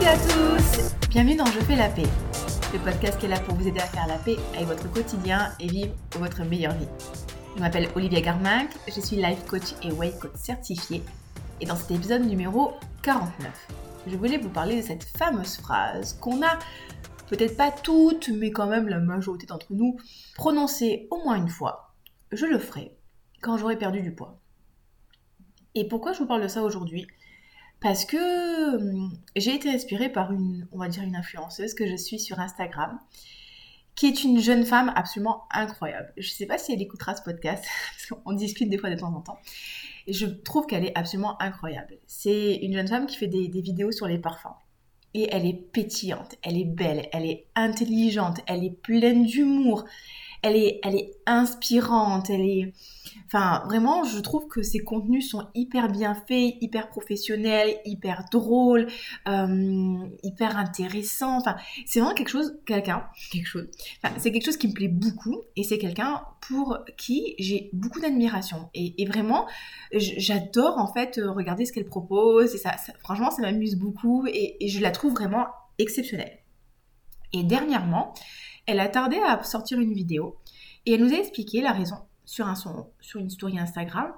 toutes et à tous Bienvenue dans Je fais la paix, le podcast qui est là pour vous aider à faire la paix avec votre quotidien et vivre votre meilleure vie. Je m'appelle Olivia Garminck, je suis life coach et weight coach certifié et dans cet épisode numéro 49, je voulais vous parler de cette fameuse phrase qu'on a peut-être pas toutes, mais quand même la majorité d'entre nous, prononcée au moins une fois. Je le ferai quand j'aurai perdu du poids. Et pourquoi je vous parle de ça aujourd'hui? Parce que hum, j'ai été inspirée par une, on va dire une influenceuse que je suis sur Instagram, qui est une jeune femme absolument incroyable. Je ne sais pas si elle écoutera ce podcast, parce qu'on discute des fois de temps en temps. Et je trouve qu'elle est absolument incroyable. C'est une jeune femme qui fait des, des vidéos sur les parfums. Et elle est pétillante, elle est belle, elle est intelligente, elle est pleine d'humour, elle est, elle est inspirante, elle est... Enfin, vraiment, je trouve que ses contenus sont hyper bien faits, hyper professionnels, hyper drôles, euh, hyper intéressants. Enfin, c'est vraiment quelque chose, quelqu'un, quelque chose. C'est quelque chose qui me plaît beaucoup et c'est quelqu'un pour qui j'ai beaucoup d'admiration. Et, vraiment, j'adore en fait regarder ce qu'elle propose et ça, franchement, ça m'amuse beaucoup et je la trouve vraiment exceptionnelle. Et dernièrement, elle a tardé à sortir une vidéo et elle nous a expliqué la raison sur, une story Instagram.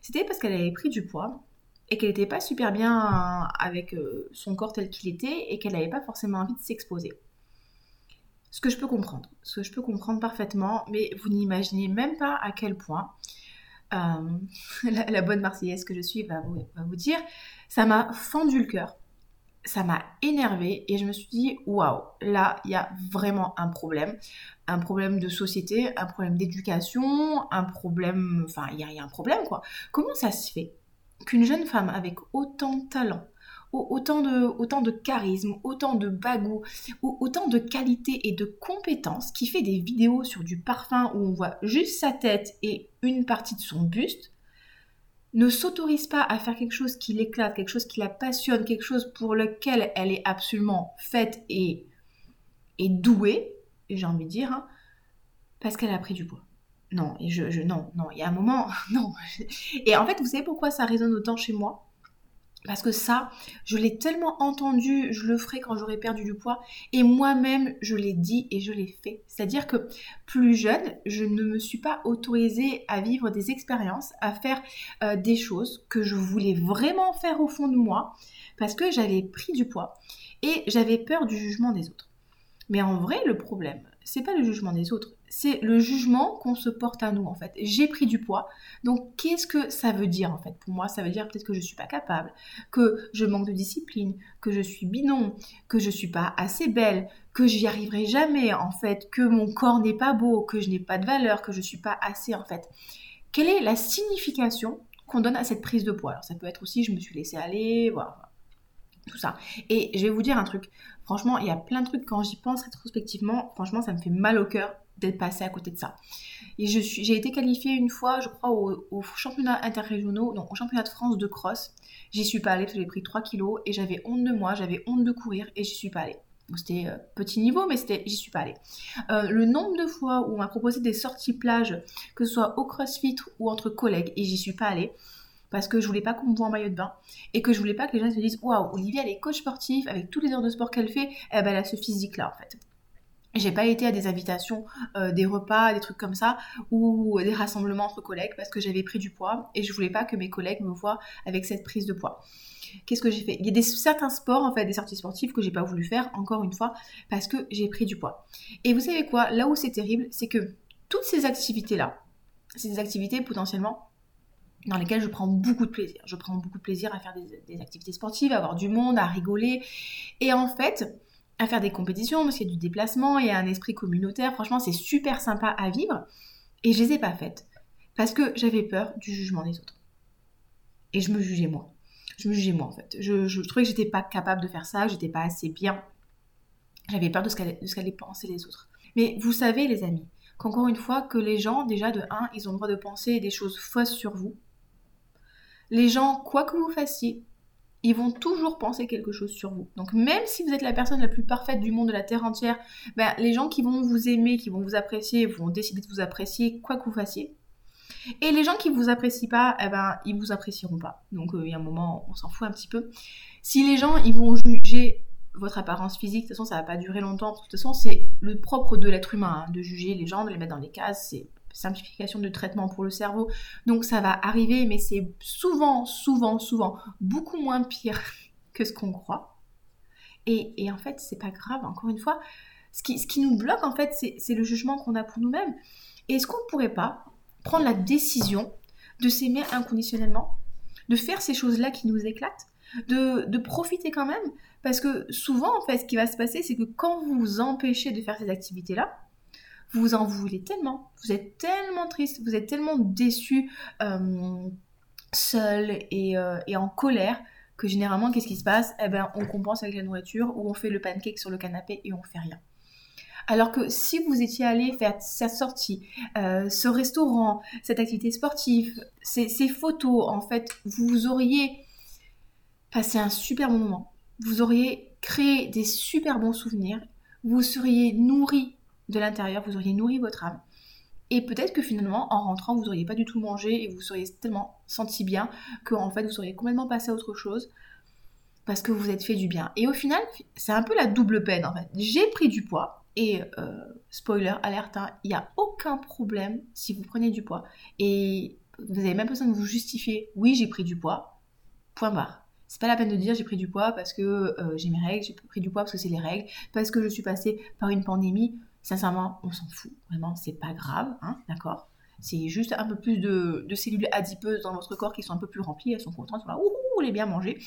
C'était parce qu'elle avait pris du poids et qu'elle n'était pas super bien avec euh, son corps tel qu'il était et qu'elle n'avait pas forcément envie de s'exposer. Ce que je peux comprendre, ce que je peux comprendre parfaitement, mais vous n'imaginez même pas à quel point euh, la, bonne Marseillaise que je suis va va vous dire, ça m'a fendu le cœur ça m'a énervé et je me suis dit waouh, là il y a vraiment un problème, un problème de société, un problème d'éducation, un problème, enfin il y, a un problème quoi. Comment ça se fait qu'une jeune femme avec autant de talent, autant de, autant de charisme, autant de bagou, autant de qualité et de compétences, qui fait des vidéos sur du parfum où on voit juste sa tête et une partie de son buste, ne s'autorise pas à faire quelque chose qui l'éclate, quelque chose qui la passionne, quelque chose pour lequel elle est absolument faite et, et douée, j'ai envie de dire, hein, parce qu'elle a pris du poids. Non, et je, je, non, non, il y a un moment, non. Et en fait, vous savez pourquoi ça résonne autant chez moi? Parce que ça, je l'ai tellement entendu, je le ferai quand j'aurai perdu du poids. Et moi-même, je l'ai dit et je l'ai fait. C'est-à-dire que plus jeune, je ne me suis pas autorisée à vivre des expériences, à faire euh, des choses que je voulais vraiment faire au fond de moi. Parce que j'avais pris du poids. Et j'avais peur du jugement des autres. Mais en vrai, le problème, c'est pas le jugement des autres, c'est le jugement qu'on se porte à nous en fait. J'ai pris du poids, donc qu'est-ce que ça veut dire en fait Pour moi, ça veut dire peut-être que je suis pas capable, que je manque de discipline, que je suis bidon, que je suis pas assez belle, que j'y arriverai jamais en fait, que mon corps n'est pas beau, que je n'ai pas de valeur, que je suis pas assez en fait. Quelle est la signification qu'on donne à cette prise de poids? Alors ça peut être aussi je me suis laissée aller, voilà tout ça. Et je vais vous dire un truc, franchement, il y a plein de trucs quand j'y pense rétrospectivement, franchement, ça me fait mal au cœur d'être passé à côté de ça. J'ai été qualifiée une fois, je crois, au, championnat interrégionaux, donc au championnat de France de cross. J'y suis pas allée, j'ai pris 3 kilos et j'avais honte de moi, j'avais honte de courir et j'y suis pas allée. C'était euh, petit niveau, mais j'y suis pas allée. Euh, le nombre de fois où on m'a proposé des sorties plage, que ce soit au crossfit ou entre collègues, et j'y suis pas allée, parce que je voulais pas qu'on me voit en maillot de bain et que je voulais pas que les gens se disent waouh Olivia elle est coach sportif avec tous les heures de sport qu'elle fait eh ben, elle a ce physique là en fait j'ai pas été à des invitations, euh, des repas, des trucs comme ça, ou des rassemblements entre collègues parce que j'avais pris du poids et je voulais pas que mes collègues me voient avec cette prise de poids. Qu'est-ce que j'ai fait? Il y a des, certains sports, en fait, des sorties sportives que j'ai pas voulu faire, encore une fois, parce que j'ai pris du poids. Et vous savez quoi? Là où c'est terrible, c'est que toutes ces activités-là, c'est des activités potentiellement dans lesquelles je prends beaucoup de plaisir. Je prends beaucoup de plaisir à faire des, activités sportives, à avoir du monde, à rigoler. Et en fait, à faire des compétitions, parce qu'il y a du déplacement et un esprit communautaire. Franchement, c'est super sympa à vivre. Et je les ai pas faites. Parce que j'avais peur du jugement des autres. Et je me jugeais moi. Je me jugeais moi en fait. Je, je trouvais que j'étais pas capable de faire ça, que j'étais pas assez bien. J'avais peur de ce qu'allaient penser les autres. Mais vous savez les amis, qu'encore une fois, que les gens, déjà de 1, ils ont le droit de penser des choses fausses sur vous les gens, quoi que vous fassiez, ils vont toujours penser quelque chose sur vous. Donc même si vous êtes la personne la plus parfaite du monde de la Terre entière, ben, les gens qui vont vous aimer, qui vont vous apprécier, vont décider de vous apprécier quoi que vous fassiez. Et les gens qui ne vous apprécient pas, eh ben, ils vous apprécieront pas. Donc euh, il y a un moment, on s'en fout un petit peu. Si les gens, ils vont juger votre apparence physique, de toute façon, ça va pas durer longtemps. De toute façon, c'est le propre de l'être humain, hein, de juger les gens, de les mettre dans des cases. C'est simplification de traitement pour le cerveau. Donc ça va arriver, mais c'est souvent, souvent, souvent beaucoup moins pire que ce qu'on croit. Et, en fait, c'est pas grave, encore une fois. Ce qui, ce qui nous bloque, en fait, c'est le jugement qu'on a pour nous-mêmes. Et est-ce qu'on ne pourrait pas prendre la décision de s'aimer inconditionnellement, de faire ces choses-là qui nous éclatent, de, de, profiter quand même? Parce que souvent, en fait, ce qui va se passer, c'est que quand vous vous empêchez de faire ces activités-là, vous en voulez tellement, vous êtes tellement triste, vous êtes tellement déçu, euh, seul euh, et, en colère que généralement, qu'est-ce qui se passe? Eh ben, on compense avec la nourriture ou on fait le pancake sur le canapé et on fait rien. Alors que si vous étiez allé faire cette sortie, euh, ce restaurant, cette activité sportive, ces, ces, photos, en fait, vous auriez passé un super bon moment. Vous auriez créé des super bons souvenirs. Vous seriez nourri de l'intérieur, vous auriez nourri votre âme. Et peut-être que finalement, en rentrant, vous n'auriez pas du tout mangé et vous seriez tellement senti bien que en fait, vous seriez complètement passé à autre chose parce que vous êtes fait du bien. Et au final, c'est un peu la double peine en fait. J'ai pris du poids et euh, spoiler, alerte, hein, il n'y a aucun problème si vous prenez du poids et vous n'avez même pas besoin de vous justifier. Oui, j'ai pris du poids. Point barre. C'est pas la peine de dire j'ai pris du poids parce que euh, j'ai mes règles, j'ai pris du poids parce que c'est les règles, parce que je suis passée par une pandémie. Sincèrement, on s'en fout. Vraiment, c'est pas grave, hein, d'accord? C'est juste un peu plus de, cellules adipeuses dans votre corps qui sont un peu plus remplies, elles sont contentes, voilà, ouh, ouh, les bien manger.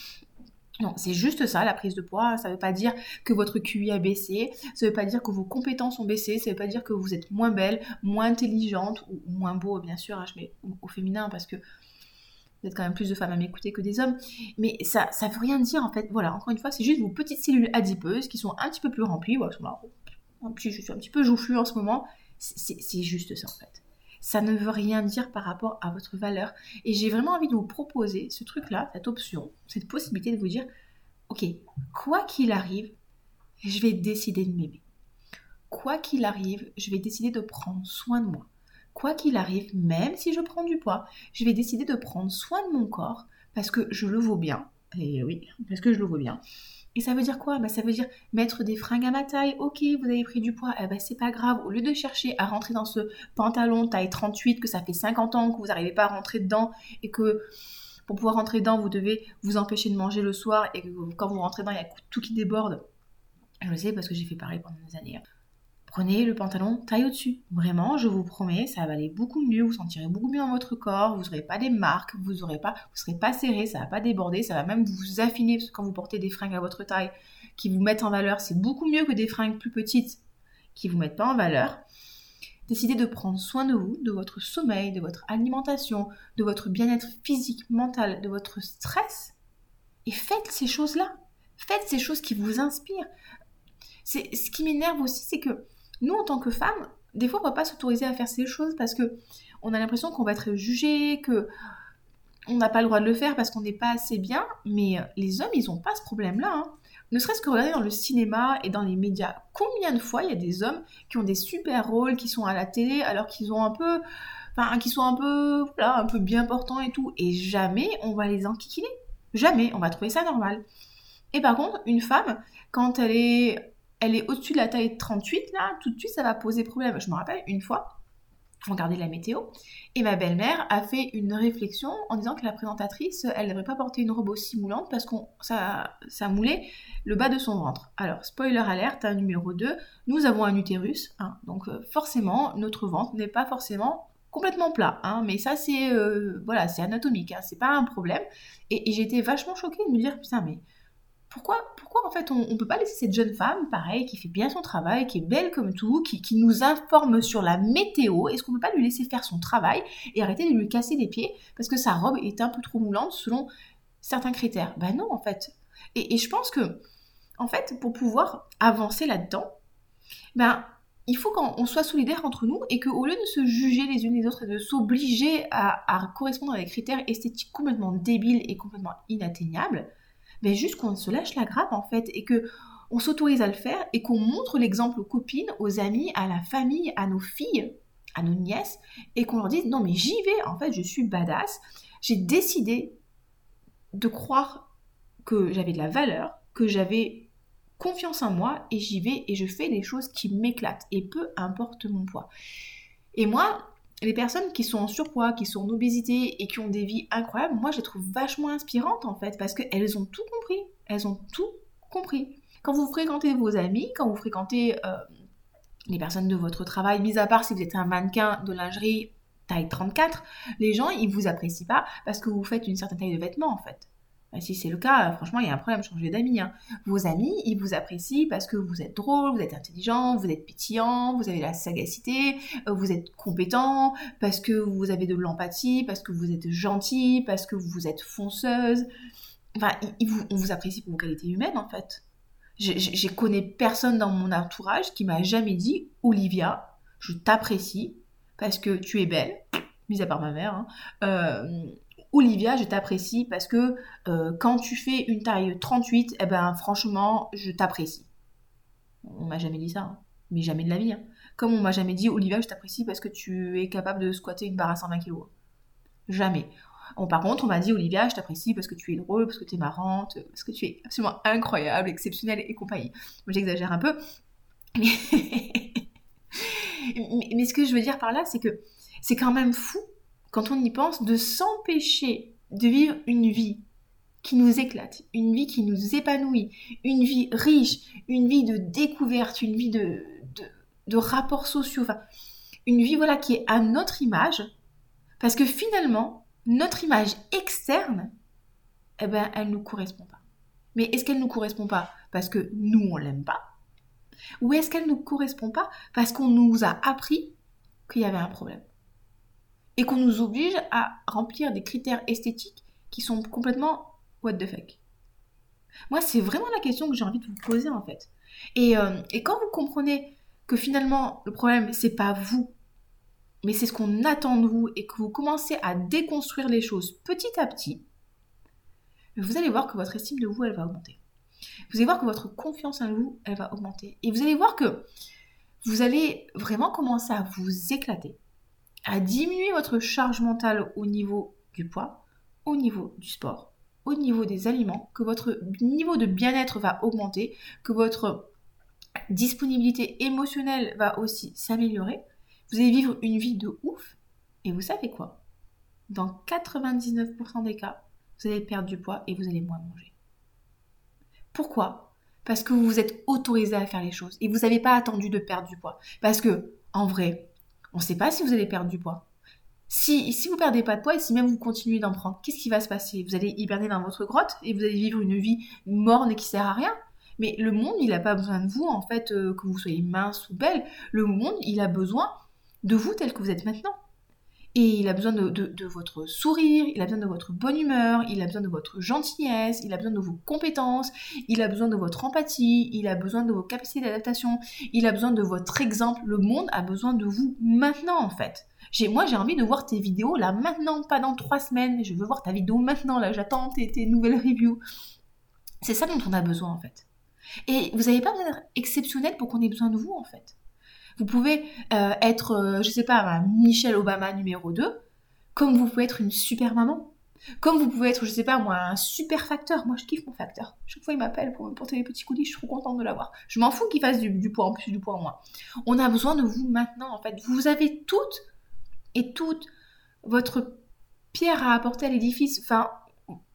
Non, c'est juste ça, la prise de poids. Ça ne veut pas dire que votre QI a baissé, ça ne veut pas dire que vos compétences ont baissé, ça ne veut pas dire que vous êtes moins belle, moins intelligente ou, moins beau, bien sûr, hein, je mets au, féminin parce que vous êtes quand même plus de femmes à m'écouter que des hommes. Mais ça ne veut rien dire en fait. Voilà, encore une fois, c'est juste vos petites cellules adipeuses qui sont un petit peu plus remplies. Voilà, sont là, je suis un petit peu joufflu en ce moment. C'est juste ça en fait. Ça ne veut rien dire par rapport à votre valeur. Et j'ai vraiment envie de vous proposer ce truc-là, cette option, cette possibilité de vous dire, ok, quoi qu'il arrive, je vais décider de m'aimer. Quoi qu'il arrive, je vais décider de prendre soin de moi. Quoi qu'il arrive, même si je prends du poids, je vais décider de prendre soin de mon corps parce que je le vaux bien. Et oui, parce que je le vaux bien. Et ça veut dire quoi? Bah, Ça veut dire mettre des fringues à ma taille. Ok, vous avez pris du poids, eh ben, c'est pas grave. Au lieu de chercher à rentrer dans ce pantalon taille 38, que ça fait 50 ans que vous n'arrivez pas à rentrer dedans et que pour pouvoir rentrer dedans, vous devez vous empêcher de manger le soir et que quand vous rentrez dedans, il y a tout qui déborde. Je le sais parce que j'ai fait pareil pendant des années. Prenez le pantalon taille au-dessus. Vraiment, je vous promets, ça va aller beaucoup mieux, vous sentirez beaucoup mieux dans votre corps, vous n'aurez pas des marques, vous ne pas, vous serez pas serré, ça va pas déborder, ça va même vous affiner parce que quand vous portez des fringues à votre taille qui vous mettent en valeur, c'est beaucoup mieux que des fringues plus petites qui vous mettent pas en valeur. Décidez de prendre soin de vous, de votre sommeil, de votre alimentation, de votre bien-être physique, mental, de votre stress et faites ces choses-là. Faites ces choses qui vous inspirent. Ce qui m'énerve aussi, c'est que nous, en tant que femmes, des fois, on ne va pas s'autoriser à faire ces choses parce que on a l'impression qu'on va être jugé, que on n'a pas le droit de le faire parce qu'on n'est pas assez bien. Mais euh, les hommes, ils n'ont pas ce problème-là. Hein. Ne serait-ce que regarder dans le cinéma et dans les médias, combien de fois il y a des hommes qui ont des super rôles, qui sont à la télé, alors qu'ils ont un peu, enfin, qui sont un peu, voilà, un peu bien portants et tout, et jamais on va les enquiquiner. Jamais, on va trouver ça normal. Et par contre, une femme, quand elle est elle est au-dessus de la taille 38, là, tout de suite, ça va poser problème. Je me rappelle une fois, on regardait la météo, et ma belle-mère a fait une réflexion en disant que la présentatrice, elle ne devrait pas porter une robe aussi moulante parce que ça, ça moulait le bas de son ventre. Alors, spoiler alerte, hein, numéro 2, nous avons un utérus, hein, donc euh, forcément, notre ventre n'est pas forcément complètement plat, hein, mais ça c'est euh, voilà, c'est anatomique, c'est pas un problème. Et, et j'étais vachement choquée de me dire putain mais pourquoi, pourquoi en fait on ne peut pas laisser cette jeune femme, pareil, qui fait bien son travail, qui est belle comme tout, qui, nous informe sur la météo, est-ce qu'on ne peut pas lui laisser faire son travail et arrêter de lui casser les pieds parce que sa robe est un peu trop moulante selon certains critères? Ben non, en fait. Et, je pense que, en fait, pour pouvoir avancer là-dedans, ben, il faut qu'on soit solidaire entre nous et qu'au lieu de se juger les unes les autres et de s'obliger à correspondre à des critères esthétiques complètement débiles et complètement inatteignables, mais juste qu'on se lâche la grappe en fait et que on s'autorise à le faire et qu'on montre l'exemple aux copines, aux amis, à la famille, à nos filles, à nos nièces et qu'on leur dise non mais j'y vais, en fait je suis badass, j'ai décidé de croire que j'avais de la valeur, que j'avais confiance en moi et j'y vais et je fais des choses qui m'éclatent et peu importe mon poids. Et moi, les personnes qui sont en surpoids, qui sont en obésité et qui ont des vies incroyables, moi je les trouve vachement inspirantes en fait parce qu'elles ont tout compris. Elles ont tout compris. Quand vous fréquentez vos amis, quand vous fréquentez euh, les personnes de votre travail, mis à part si vous êtes un mannequin de lingerie taille 34, les gens ils vous apprécient pas parce que vous faites une certaine taille de vêtements en fait. Bah, si c'est le cas, franchement, il y a un problème, changer d'amis. Hein. Vos amis, ils vous apprécient parce que vous êtes drôle, vous êtes intelligent, vous êtes pétillant, vous avez la sagacité, euh, vous êtes compétent, parce que vous avez de l'empathie, parce que vous êtes gentil, parce que vous êtes fonceuse. Enfin, on vous apprécie pour vos qualités humaines, en fait. J'ai connais personne dans mon entourage qui m'a jamais dit Olivia, je t'apprécie parce que tu es belle, mis à part ma mère, hein, euh, Olivia, je t'apprécie parce que euh, quand tu fais une taille 38, eh ben franchement, je t'apprécie. On m'a jamais dit ça, hein. mais jamais de la vie. Hein. Comme on m'a jamais dit Olivia, je t'apprécie parce que tu es capable de squatter une barre à 120 kg. Jamais. par contre, on m'a dit Olivia, je t'apprécie parce que tu es drôle, parce que tu es marrante, parce que tu es absolument incroyable, exceptionnelle et compagnie. J'exagère un peu. mais ce que je veux dire par là, c'est que c'est quand même fou quand on y pense, de s'empêcher de vivre une vie qui nous éclate, une vie qui nous épanouit, une vie riche, une vie de découverte, une vie de, de, rapports sociaux, une vie voilà qui est à notre image, parce que finalement, notre image externe, eh ben, elle ne nous correspond pas. Mais est-ce qu'elle ne nous correspond pas parce que nous, on l'aime pas? Ou est-ce qu'elle ne nous correspond pas parce qu'on nous a appris qu'il y avait un problème? Et qu'on nous oblige à remplir des critères esthétiques qui sont complètement what the fuck. Moi, c'est vraiment la question que j'ai envie de vous poser en fait. Et, euh, et quand vous comprenez que finalement le problème c'est pas vous, mais c'est ce qu'on attend de vous et que vous commencez à déconstruire les choses petit à petit, vous allez voir que votre estime de vous elle va augmenter. Vous allez voir que votre confiance en vous elle va augmenter. Et vous allez voir que vous allez vraiment commencer à vous éclater à diminuer votre charge mentale au niveau du poids, au niveau du sport, au niveau des aliments, que votre niveau de bien-être va augmenter, que votre disponibilité émotionnelle va aussi s'améliorer. Vous allez vivre une vie de ouf. Et vous savez quoi? Dans 99% des cas, vous allez perdre du poids et vous allez moins manger. Pourquoi? Parce que vous vous êtes autorisé à faire les choses et vous n'avez pas attendu de perdre du poids. Parce que, en vrai, on ne sait pas si vous allez perdre du poids. Si, si vous perdez pas de poids et si même vous continuez d'en prendre, qu'est-ce qui va se passer? Vous allez hiberner dans votre grotte et vous allez vivre une vie morne qui sert à rien? Mais le monde, il n'a pas besoin de vous, en fait, euh, que vous soyez mince ou belle. Le monde, il a besoin de vous tel que vous êtes maintenant. Et il a besoin de, votre sourire, il a besoin de votre bonne humeur, il a besoin de votre gentillesse, il a besoin de vos compétences, il a besoin de votre empathie, il a besoin de vos capacités d'adaptation, il a besoin de votre exemple. Le monde a besoin de vous maintenant en fait. moi j'ai envie de voir tes vidéos là maintenant, pas dans trois semaines. Je veux voir ta vidéo maintenant là, j'attends tes, tes nouvelles reviews. C'est ça dont on a besoin en fait. Et vous n'avez pas besoin d'être exceptionnel pour qu'on ait besoin de vous en fait. Vous pouvez euh, être, euh, je sais pas, Michelle Obama numéro 2, comme vous pouvez être une super maman. Comme vous pouvez être, je sais pas moi, un super facteur. Moi, je kiffe mon facteur. Chaque fois, il m'appelle pour me porter les petits coulis, je suis trop contente de l'avoir. Je m'en fous qu'il fasse du, poids en plus, du poids en moins. On a besoin de vous maintenant, en fait. Vous avez toutes et toutes votre pierre à apporter à l'édifice. Enfin,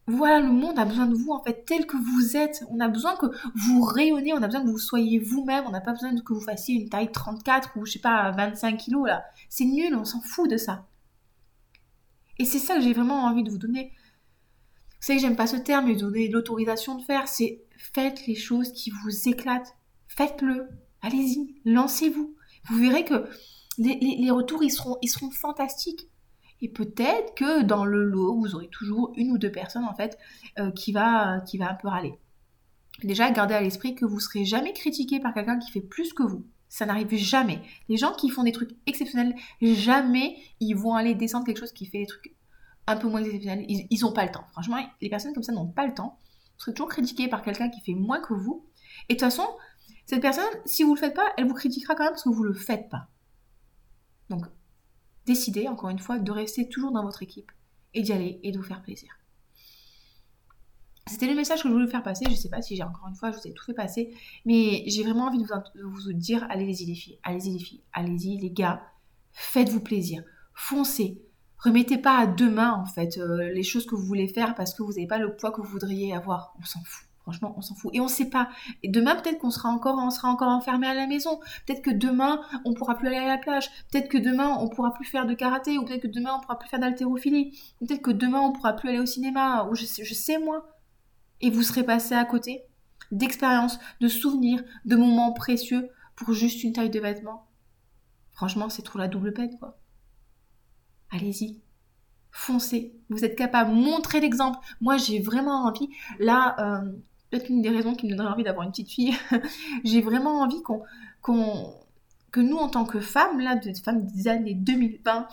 voilà, le monde a besoin de vous en fait tel que vous êtes. On a besoin que vous rayonnez, on a besoin que vous soyez vous-même, on n'a pas besoin que vous fassiez une taille 34 ou je sais pas 25 kilos là. C'est nul, on s'en fout de ça. Et c'est ça que j'ai vraiment envie de vous donner. Vous savez, j'aime pas ce terme, mais donner l'autorisation de faire, c'est faites les choses qui vous éclatent. Faites-le. Allez-y, lancez-vous. Vous verrez que les, retours, ils seront, ils seront fantastiques. Et peut-être que dans le lot, vous aurez toujours une ou deux personnes en fait euh, qui, va, qui va un peu râler. Déjà, gardez à l'esprit que vous serez jamais critiqué par quelqu'un qui fait plus que vous. Ça n'arrive jamais. Les gens qui font des trucs exceptionnels, jamais ils vont aller descendre quelque chose qui fait des trucs un peu moins exceptionnels. Ils n'ont pas le temps. Franchement, les personnes comme ça n'ont pas le temps. Vous serez toujours critiqué par quelqu'un qui fait moins que vous. Et de toute façon, cette personne, si vous ne le faites pas, elle vous critiquera quand même parce que vous ne le faites pas. Donc, décidez, encore une fois, de rester toujours dans votre équipe et d'y aller et de vous faire plaisir. C'était le message que je voulais faire passer. Je sais pas si j'ai encore une fois, je vous ai tout fait passer. Mais j'ai vraiment envie de vous, vous dire allez-y les filles, allez-y les filles, allez-y les gars. Faites-vous plaisir. Foncez. Remettez pas à demain, en fait, euh, les choses que vous voulez faire parce que vous n'avez pas le poids que vous voudriez avoir. On s'en fout. Franchement, on s'en fout. Et on ne sait pas. Demain, peut-être qu'on sera encore, on sera encore enfermé à la maison. Peut-être que demain, on pourra plus aller à la plage. Peut-être que demain, on pourra plus faire de karaté. Ou peut-être que demain, on pourra plus faire d'haltérophilie. Peut-être que demain, on pourra plus aller au cinéma. Ou je sais, je sais moi. Et vous serez passé à côté d'expériences, de souvenirs, de moments précieux pour juste une taille de vêtements. Franchement, c'est trop la double peine, quoi. Allez-y. Foncez. Vous êtes capable. Montrez l'exemple. Moi, j'ai vraiment envie. Là, euh, peut-être une des raisons qui me donnerait envie d'avoir une petite fille. j'ai vraiment envie qu'on, que nous, en tant que femmes, là, de femmes des années 2020,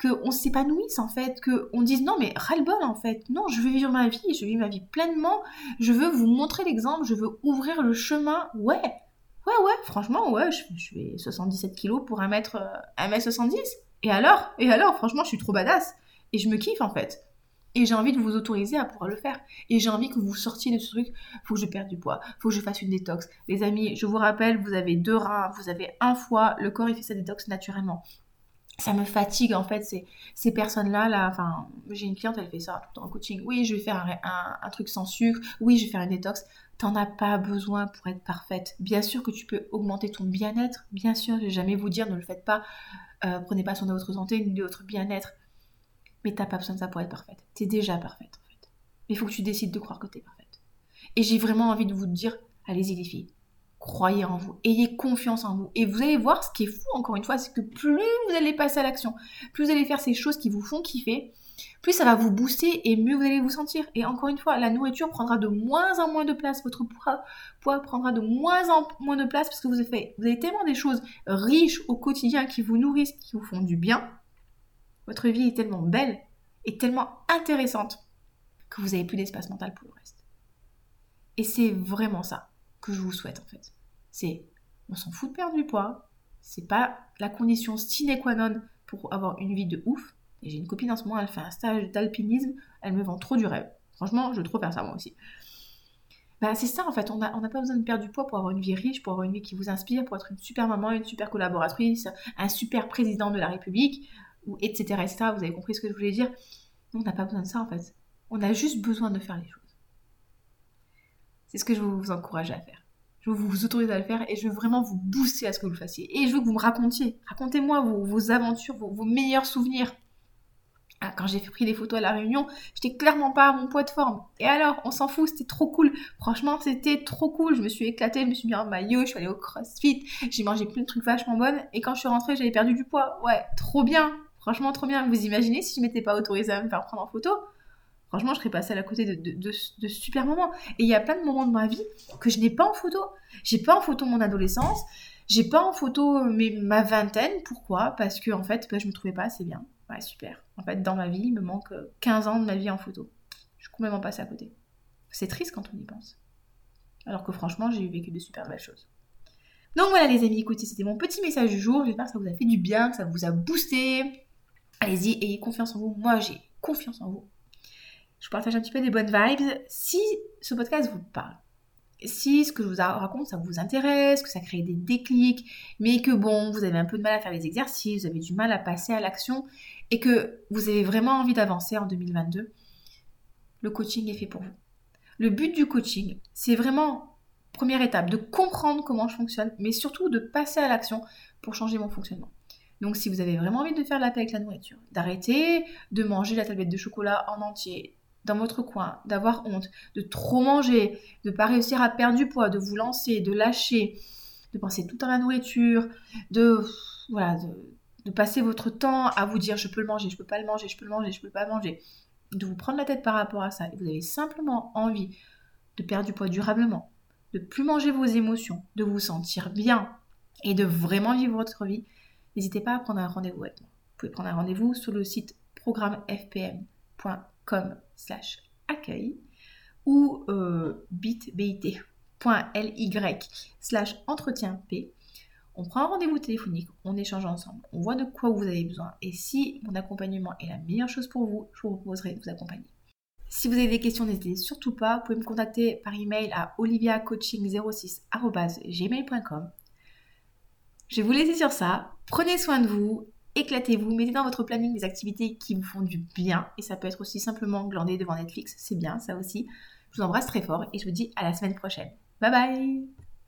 qu'on s'épanouisse, en fait, qu'on dise non, mais ras-le-bol, en fait. Non, je veux vivre ma vie, je veux vivre ma vie pleinement. Je veux vous montrer l'exemple, je veux ouvrir le chemin. Ouais, ouais, ouais, franchement, ouais, je, je fais 77 kilos pour 1m, 1m70. Et alors? Et alors, franchement, je suis trop badass. Et je me kiffe, en fait. Et j'ai envie de vous autoriser à pouvoir le faire. Et j'ai envie que vous sortiez de ce truc. Faut que je perde du poids. Faut que je fasse une détox. Les amis, je vous rappelle, vous avez deux reins, vous avez un foie. Le corps, il fait sa détox naturellement. Ça me fatigue en fait ces, personnes-là. Là, enfin, j'ai une cliente, elle fait ça tout en coaching. Oui, je vais faire un, un, truc sans sucre. Oui, je vais faire une détox. T'en as pas besoin pour être parfaite. Bien sûr que tu peux augmenter ton bien-être. Bien sûr, je vais jamais vous dire ne le faites pas. Euh, prenez pas soin de votre santé ni de votre bien-être mais t'as pas besoin de ça pour être parfaite. T'es déjà parfaite en fait. Mais il faut que tu décides de croire que t'es parfaite. Et j'ai vraiment envie de vous dire, allez-y les filles, croyez en vous, ayez confiance en vous. Et vous allez voir, ce qui est fou encore une fois, c'est que plus vous allez passer à l'action, plus vous allez faire ces choses qui vous font kiffer, plus ça va vous booster et mieux vous allez vous sentir. Et encore une fois, la nourriture prendra de moins en moins de place, votre poids, prendra de moins en moins de place parce que vous avez, vous avez tellement des choses riches au quotidien qui vous nourrissent, qui vous font du bien, votre vie est tellement belle et tellement intéressante que vous n'avez plus d'espace mental pour le reste. Et c'est vraiment ça que je vous souhaite en fait. C'est, on s'en fout de perdre du poids, c'est pas la condition sine qua non pour avoir une vie de ouf. Et j'ai une copine en ce moment, elle fait un stage d'alpinisme, elle me vend trop du rêve. Franchement, je veux trop faire ça moi aussi. Bah, c'est ça en fait, on n'a pas besoin de perdre du poids pour avoir une vie riche, pour avoir une vie qui vous inspire, pour être une super maman, une super collaboratrice, un super président de la République ou etc., etc. Vous avez compris ce que je voulais dire? On n'a pas besoin de ça en fait. On a juste besoin de faire les choses. C'est ce que je vous encourager à faire. Je vous autoriser à le faire et je veux vraiment vous booster à ce que vous le fassiez. Et je veux que vous me racontiez. Racontez-moi vos, aventures, vos, meilleurs souvenirs. Ah, quand j'ai pris les photos à la réunion, j'étais clairement pas à mon poids de forme. Et alors, on s'en fout, c'était trop cool. Franchement, c'était trop cool. Je me suis éclatée, je me suis mis en maillot, je suis allée au crossfit, j'ai mangé plein de trucs vachement bonnes. Et quand je suis rentrée, j'avais perdu du poids. Ouais, trop bien. Franchement, trop bien. Vous imaginez si je m'étais pas autorisée à me faire prendre en photo? Franchement, je serais passée à côté de, super moments. Et il y a plein de moments de ma vie que je n'ai pas en photo. J'ai pas en photo mon adolescence. J'ai pas en photo ma vingtaine. Pourquoi? Parce que en fait, bah, je me trouvais pas assez bien. Ouais, super. En fait, dans ma vie, il me manque 15 ans de ma vie en photo. Je suis complètement passée à côté. C'est triste quand on y pense. Alors que franchement, j'ai vécu de super belles choses. Donc voilà les amis, écoutez, c'était mon petit message du jour. J'espère que ça vous a fait du bien, que ça vous a boosté. Allez-y, ayez confiance en vous. Moi, j'ai confiance en vous. Je vous partage un petit peu des bonnes vibes. Si ce podcast vous parle, si ce que je vous raconte, ça vous intéresse, que ça crée des déclics, mais que bon, vous avez un peu de mal à faire les exercices, vous avez du mal à passer à l'action, et que vous avez vraiment envie d'avancer en 2022, le coaching est fait pour vous. Le but du coaching, c'est vraiment, première étape, de comprendre comment je fonctionne, mais surtout de passer à l'action pour changer mon fonctionnement. Donc si vous avez vraiment envie de faire la paix avec la nourriture, d'arrêter de manger la tablette de chocolat en entier dans votre coin, d'avoir honte, de trop manger, de pas réussir à perdre du poids, de vous lancer, de lâcher, de penser tout à la nourriture, de voilà, de, passer votre temps à vous dire je peux le manger, je peux pas le manger, je peux le manger, je peux pas le manger, de vous prendre la tête par rapport à ça. Et vous avez simplement envie de perdre du poids durablement, de plus manger vos émotions, de vous sentir bien et de vraiment vivre votre vie n'hésitez pas à prendre un rendez-vous avec moi. Vous pouvez prendre un rendez-vous sur le site programmefpm.com slash accueil ou euh, bit.ly slash entretien P. On prend un rendez-vous téléphonique, on échange ensemble, on voit de quoi vous avez besoin et si mon accompagnement est la meilleure chose pour vous, je vous proposerai de vous accompagner. Si vous avez des questions, n'hésitez surtout pas. Vous pouvez me contacter par email à oliviacoaching06.gmail.com. Je vais vous laisser sur ça. Prenez soin de vous, éclatez-vous, mettez dans votre planning des activités qui vous font du bien. Et ça peut être aussi simplement glander devant Netflix, c'est bien ça aussi. Je vous embrasse très fort et je vous dis à la semaine prochaine. Bye bye